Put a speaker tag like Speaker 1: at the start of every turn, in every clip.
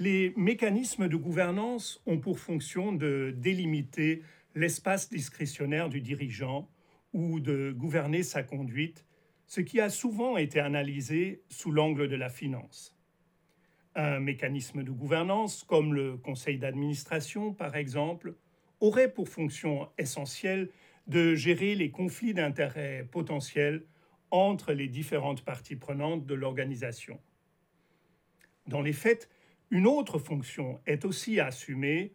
Speaker 1: Les mécanismes de gouvernance ont pour fonction de délimiter l'espace discrétionnaire du dirigeant ou de gouverner sa conduite, ce qui a souvent été analysé sous l'angle de la finance. Un mécanisme de gouvernance, comme le conseil d'administration par exemple, aurait pour fonction essentielle de gérer les conflits d'intérêts potentiels entre les différentes parties prenantes de l'organisation. Dans les faits, une autre fonction est aussi assumée,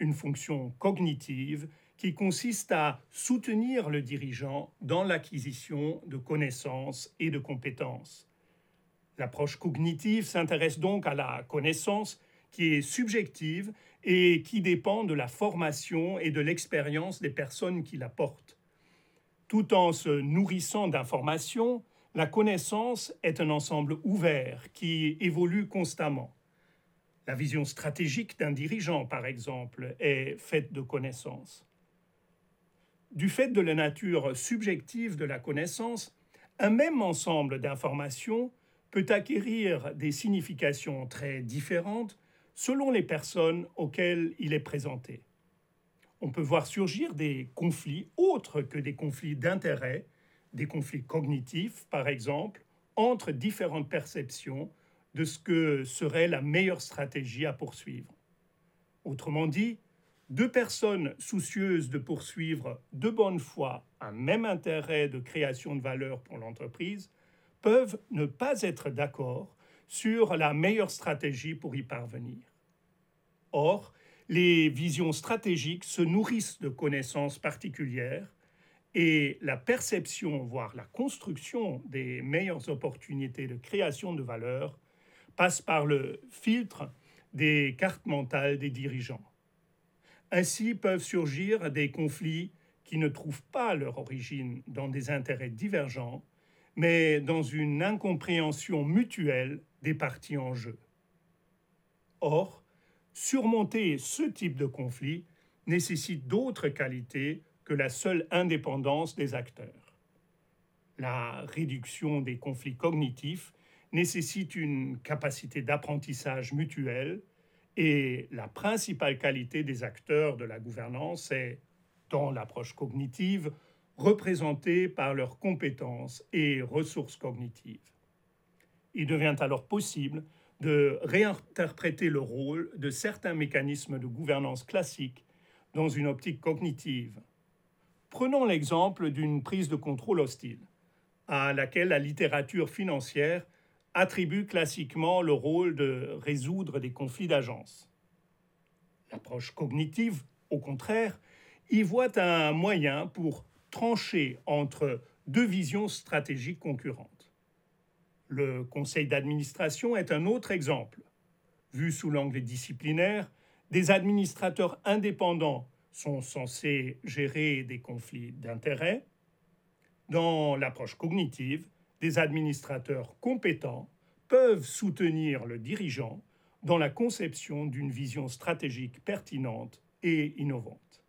Speaker 1: une fonction cognitive qui consiste à soutenir le dirigeant dans l'acquisition de connaissances et de compétences. L'approche cognitive s'intéresse donc à la connaissance qui est subjective et qui dépend de la formation et de l'expérience des personnes qui la portent. Tout en se nourrissant d'informations, la connaissance est un ensemble ouvert qui évolue constamment. La vision stratégique d'un dirigeant, par exemple, est faite de connaissances. Du fait de la nature subjective de la connaissance, un même ensemble d'informations peut acquérir des significations très différentes selon les personnes auxquelles il est présenté. On peut voir surgir des conflits autres que des conflits d'intérêt, des conflits cognitifs par exemple, entre différentes perceptions de ce que serait la meilleure stratégie à poursuivre. Autrement dit, deux personnes soucieuses de poursuivre de bonne foi un même intérêt de création de valeur pour l'entreprise peuvent ne pas être d'accord sur la meilleure stratégie pour y parvenir. Or, les visions stratégiques se nourrissent de connaissances particulières et la perception, voire la construction des meilleures opportunités de création de valeur passe par le filtre des cartes mentales des dirigeants. Ainsi peuvent surgir des conflits qui ne trouvent pas leur origine dans des intérêts divergents, mais dans une incompréhension mutuelle des parties en jeu. Or, surmonter ce type de conflit nécessite d'autres qualités que la seule indépendance des acteurs. La réduction des conflits cognitifs nécessite une capacité d'apprentissage mutuel et la principale qualité des acteurs de la gouvernance est, dans l'approche cognitive, représentée par leurs compétences et ressources cognitives. Il devient alors possible de réinterpréter le rôle de certains mécanismes de gouvernance classiques dans une optique cognitive. Prenons l'exemple d'une prise de contrôle hostile, à laquelle la littérature financière attribue classiquement le rôle de résoudre des conflits d'agence. L'approche cognitive, au contraire, y voit un moyen pour trancher entre deux visions stratégiques concurrentes. Le conseil d'administration est un autre exemple. Vu sous l'angle disciplinaire, des administrateurs indépendants sont censés gérer des conflits d'intérêts. Dans l'approche cognitive, des administrateurs compétents peuvent soutenir le dirigeant dans la conception d'une vision stratégique pertinente et innovante.